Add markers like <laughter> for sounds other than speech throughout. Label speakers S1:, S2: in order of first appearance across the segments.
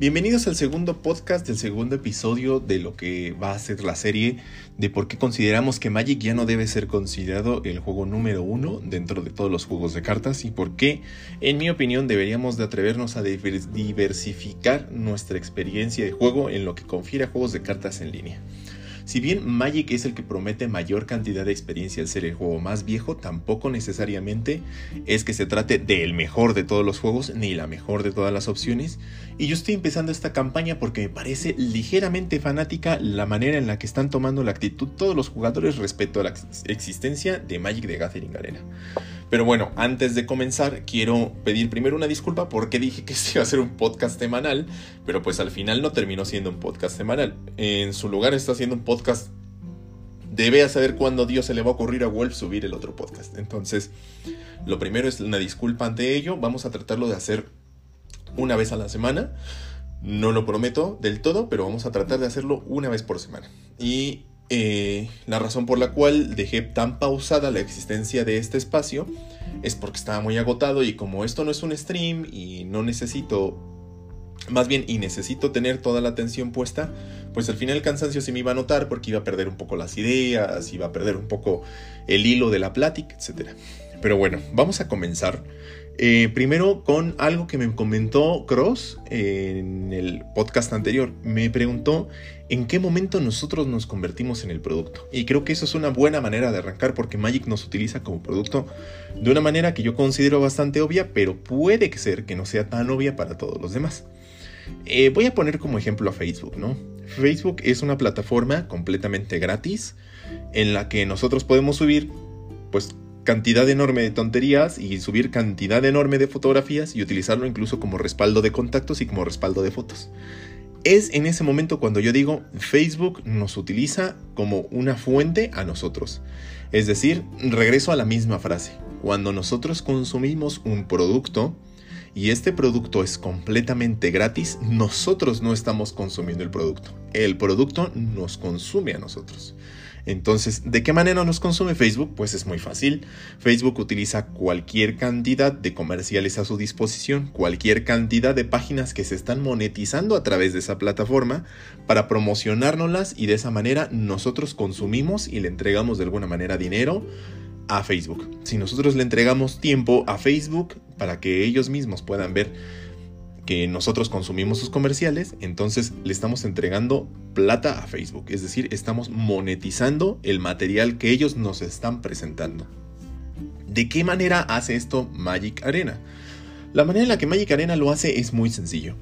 S1: Bienvenidos al segundo podcast del segundo episodio de lo que va a ser la serie de por qué consideramos que Magic ya no debe ser considerado el juego número uno dentro de todos los juegos de cartas y por qué, en mi opinión, deberíamos de atrevernos a diversificar nuestra experiencia de juego en lo que confiere a juegos de cartas en línea. Si bien Magic es el que promete mayor cantidad de experiencia al ser el juego más viejo, tampoco necesariamente es que se trate del mejor de todos los juegos ni la mejor de todas las opciones. Y yo estoy empezando esta campaña porque me parece ligeramente fanática la manera en la que están tomando la actitud todos los jugadores respecto a la existencia de Magic de Gathering Arena. Pero bueno, antes de comenzar, quiero pedir primero una disculpa porque dije que <laughs> se iba a ser un podcast semanal, pero pues al final no terminó siendo un podcast semanal. En su lugar está siendo un podcast. Debe saber cuándo Dios se le va a ocurrir a Wolf subir el otro podcast. Entonces, lo primero es una disculpa ante ello. Vamos a tratarlo de hacer una vez a la semana. No lo prometo del todo, pero vamos a tratar de hacerlo una vez por semana. Y eh, la razón por la cual dejé tan pausada la existencia de este espacio es porque estaba muy agotado y como esto no es un stream y no necesito, más bien y necesito tener toda la atención puesta, pues al final el cansancio se me iba a notar porque iba a perder un poco las ideas, iba a perder un poco el hilo de la plática, etc. Pero bueno, vamos a comenzar. Eh, primero con algo que me comentó Cross en el podcast anterior. Me preguntó en qué momento nosotros nos convertimos en el producto. Y creo que eso es una buena manera de arrancar porque Magic nos utiliza como producto de una manera que yo considero bastante obvia, pero puede ser que no sea tan obvia para todos los demás. Eh, voy a poner como ejemplo a Facebook, ¿no? Facebook es una plataforma completamente gratis en la que nosotros podemos subir pues cantidad enorme de tonterías y subir cantidad enorme de fotografías y utilizarlo incluso como respaldo de contactos y como respaldo de fotos. Es en ese momento cuando yo digo Facebook nos utiliza como una fuente a nosotros. Es decir, regreso a la misma frase. Cuando nosotros consumimos un producto y este producto es completamente gratis, nosotros no estamos consumiendo el producto. El producto nos consume a nosotros. Entonces, ¿de qué manera nos consume Facebook? Pues es muy fácil. Facebook utiliza cualquier cantidad de comerciales a su disposición, cualquier cantidad de páginas que se están monetizando a través de esa plataforma para promocionárnoslas y de esa manera nosotros consumimos y le entregamos de alguna manera dinero a Facebook. Si nosotros le entregamos tiempo a Facebook para que ellos mismos puedan ver que nosotros consumimos sus comerciales, entonces le estamos entregando plata a Facebook, es decir, estamos monetizando el material que ellos nos están presentando. ¿De qué manera hace esto Magic Arena? La manera en la que Magic Arena lo hace es muy sencillo.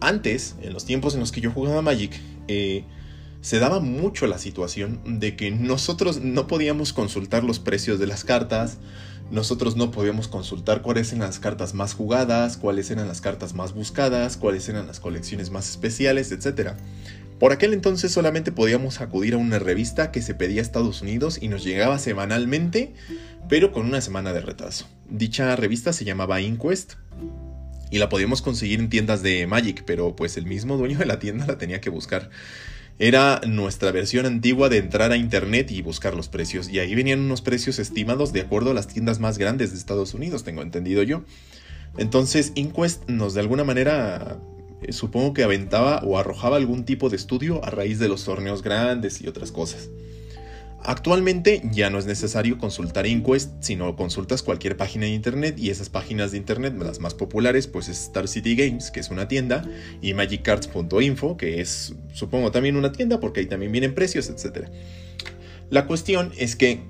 S1: Antes, en los tiempos en los que yo jugaba Magic, eh, se daba mucho la situación de que nosotros no podíamos consultar los precios de las cartas, nosotros no podíamos consultar cuáles eran las cartas más jugadas, cuáles eran las cartas más buscadas, cuáles eran las colecciones más especiales, etc. Por aquel entonces solamente podíamos acudir a una revista que se pedía a Estados Unidos y nos llegaba semanalmente, pero con una semana de retraso. Dicha revista se llamaba Inquest y la podíamos conseguir en tiendas de Magic, pero pues el mismo dueño de la tienda la tenía que buscar. Era nuestra versión antigua de entrar a internet y buscar los precios. Y ahí venían unos precios estimados de acuerdo a las tiendas más grandes de Estados Unidos, tengo entendido yo. Entonces, Inquest nos de alguna manera eh, supongo que aventaba o arrojaba algún tipo de estudio a raíz de los torneos grandes y otras cosas. Actualmente ya no es necesario consultar Inquest, sino consultas cualquier página de internet y esas páginas de internet, las más populares, pues es Star City Games, que es una tienda, y magiccards.info, que es supongo también una tienda porque ahí también vienen precios, etc. La cuestión es que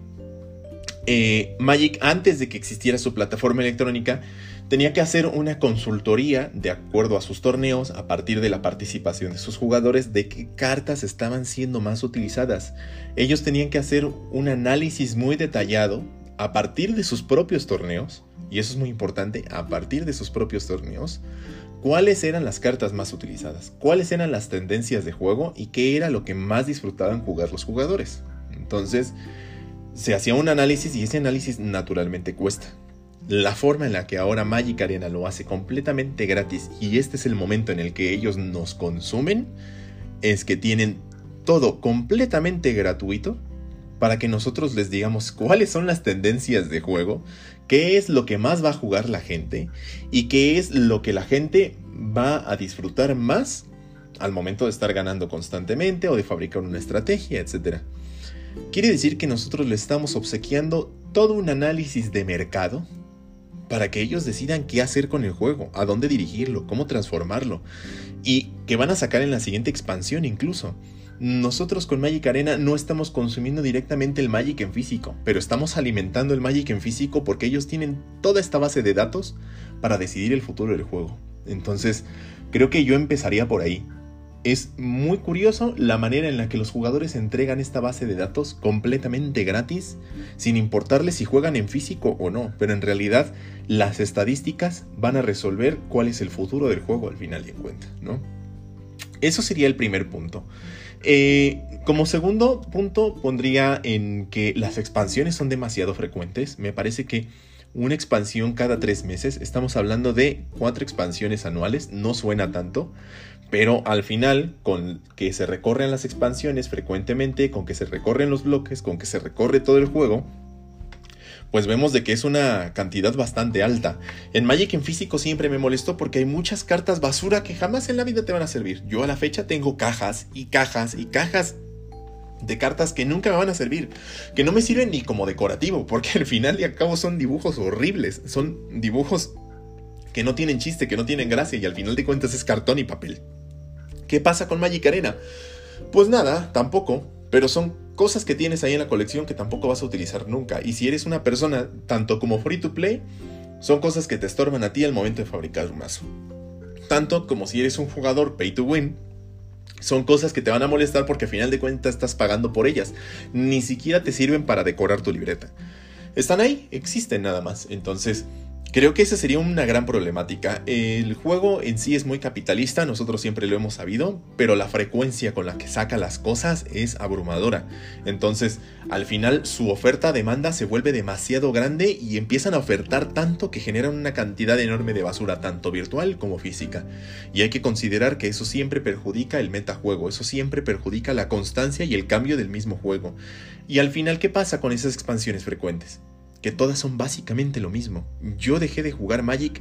S1: eh, Magic, antes de que existiera su plataforma electrónica, tenía que hacer una consultoría de acuerdo a sus torneos a partir de la participación de sus jugadores de qué cartas estaban siendo más utilizadas. Ellos tenían que hacer un análisis muy detallado a partir de sus propios torneos, y eso es muy importante, a partir de sus propios torneos, cuáles eran las cartas más utilizadas, cuáles eran las tendencias de juego y qué era lo que más disfrutaban jugar los jugadores. Entonces, se hacía un análisis y ese análisis naturalmente cuesta. La forma en la que ahora Magic Arena lo hace completamente gratis y este es el momento en el que ellos nos consumen es que tienen todo completamente gratuito para que nosotros les digamos cuáles son las tendencias de juego, qué es lo que más va a jugar la gente y qué es lo que la gente va a disfrutar más al momento de estar ganando constantemente o de fabricar una estrategia, etc. Quiere decir que nosotros le estamos obsequiando todo un análisis de mercado para que ellos decidan qué hacer con el juego, a dónde dirigirlo, cómo transformarlo y que van a sacar en la siguiente expansión incluso. Nosotros con Magic Arena no estamos consumiendo directamente el Magic en físico, pero estamos alimentando el Magic en físico porque ellos tienen toda esta base de datos para decidir el futuro del juego. Entonces, creo que yo empezaría por ahí. Es muy curioso la manera en la que los jugadores entregan esta base de datos completamente gratis, sin importarles si juegan en físico o no, pero en realidad las estadísticas van a resolver cuál es el futuro del juego al final de cuentas, ¿no? Eso sería el primer punto. Eh, como segundo punto pondría en que las expansiones son demasiado frecuentes. Me parece que una expansión cada tres meses, estamos hablando de cuatro expansiones anuales, no suena tanto, pero al final, con que se recorren las expansiones frecuentemente, con que se recorren los bloques, con que se recorre todo el juego, pues vemos de que es una cantidad bastante alta. En Magic en físico siempre me molestó porque hay muchas cartas basura que jamás en la vida te van a servir. Yo a la fecha tengo cajas y cajas y cajas de cartas que nunca me van a servir, que no me sirven ni como decorativo, porque al final y al cabo son dibujos horribles, son dibujos que no tienen chiste, que no tienen gracia y al final de cuentas es cartón y papel. ¿Qué pasa con Magic Arena? Pues nada, tampoco, pero son cosas que tienes ahí en la colección que tampoco vas a utilizar nunca. Y si eres una persona tanto como free to play, son cosas que te estorban a ti al momento de fabricar un mazo. Tanto como si eres un jugador pay to win, son cosas que te van a molestar porque al final de cuentas estás pagando por ellas. Ni siquiera te sirven para decorar tu libreta. Están ahí, existen nada más. Entonces, Creo que esa sería una gran problemática. El juego en sí es muy capitalista, nosotros siempre lo hemos sabido, pero la frecuencia con la que saca las cosas es abrumadora. Entonces, al final su oferta-demanda se vuelve demasiado grande y empiezan a ofertar tanto que generan una cantidad enorme de basura, tanto virtual como física. Y hay que considerar que eso siempre perjudica el metajuego, eso siempre perjudica la constancia y el cambio del mismo juego. Y al final, ¿qué pasa con esas expansiones frecuentes? Que todas son básicamente lo mismo. Yo dejé de jugar Magic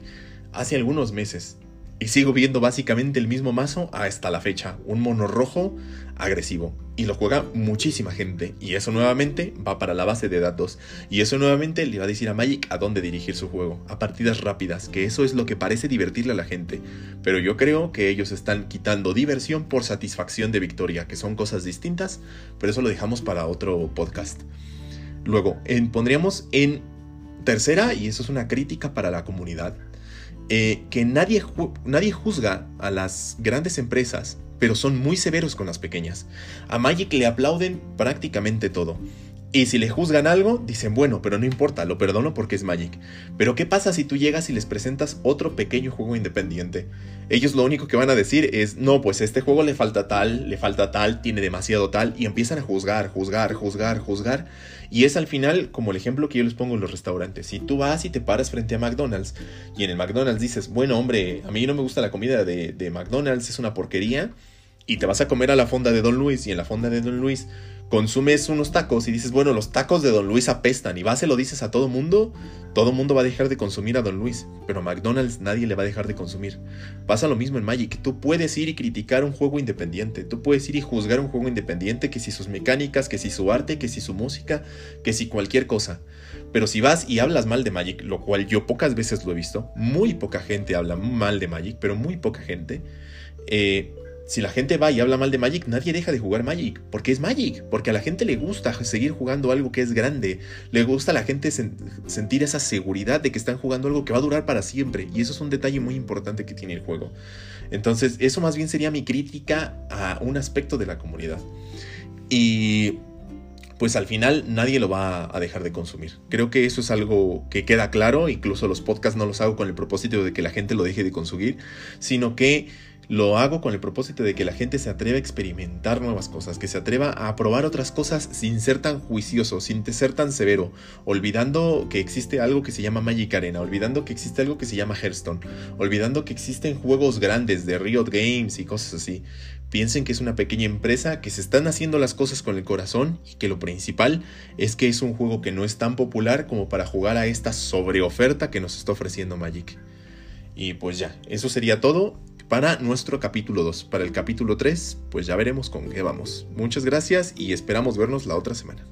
S1: hace algunos meses y sigo viendo básicamente el mismo mazo hasta la fecha, un mono rojo agresivo. Y lo juega muchísima gente. Y eso nuevamente va para la base de datos. Y eso nuevamente le va a decir a Magic a dónde dirigir su juego. A partidas rápidas, que eso es lo que parece divertirle a la gente. Pero yo creo que ellos están quitando diversión por satisfacción de victoria, que son cosas distintas. Pero eso lo dejamos para otro podcast. Luego, pondríamos en tercera, y eso es una crítica para la comunidad, eh, que nadie, nadie juzga a las grandes empresas, pero son muy severos con las pequeñas. A Magic le aplauden prácticamente todo. Y si le juzgan algo, dicen, bueno, pero no importa, lo perdono porque es Magic. Pero ¿qué pasa si tú llegas y les presentas otro pequeño juego independiente? Ellos lo único que van a decir es, no, pues este juego le falta tal, le falta tal, tiene demasiado tal, y empiezan a juzgar, juzgar, juzgar, juzgar. Y es al final como el ejemplo que yo les pongo en los restaurantes. Si tú vas y te paras frente a McDonald's y en el McDonald's dices, bueno, hombre, a mí no me gusta la comida de, de McDonald's, es una porquería, y te vas a comer a la fonda de Don Luis y en la fonda de Don Luis consumes unos tacos y dices, bueno, los tacos de Don Luis apestan y vas y lo dices a todo mundo, todo mundo va a dejar de consumir a Don Luis, pero a McDonald's nadie le va a dejar de consumir. Pasa lo mismo en Magic, tú puedes ir y criticar un juego independiente, tú puedes ir y juzgar un juego independiente, que si sus mecánicas, que si su arte, que si su música, que si cualquier cosa. Pero si vas y hablas mal de Magic, lo cual yo pocas veces lo he visto, muy poca gente habla mal de Magic, pero muy poca gente, eh, si la gente va y habla mal de Magic, nadie deja de jugar Magic, porque es Magic, porque a la gente le gusta seguir jugando algo que es grande, le gusta a la gente sentir esa seguridad de que están jugando algo que va a durar para siempre, y eso es un detalle muy importante que tiene el juego. Entonces, eso más bien sería mi crítica a un aspecto de la comunidad. Y pues al final nadie lo va a dejar de consumir. Creo que eso es algo que queda claro, incluso los podcasts no los hago con el propósito de que la gente lo deje de consumir, sino que lo hago con el propósito de que la gente se atreva a experimentar nuevas cosas, que se atreva a probar otras cosas sin ser tan juicioso, sin ser tan severo, olvidando que existe algo que se llama Magic Arena, olvidando que existe algo que se llama Hearthstone, olvidando que existen juegos grandes de Riot Games y cosas así. Piensen que es una pequeña empresa, que se están haciendo las cosas con el corazón y que lo principal es que es un juego que no es tan popular como para jugar a esta sobreoferta que nos está ofreciendo Magic. Y pues ya, eso sería todo para nuestro capítulo 2. Para el capítulo 3, pues ya veremos con qué vamos. Muchas gracias y esperamos vernos la otra semana.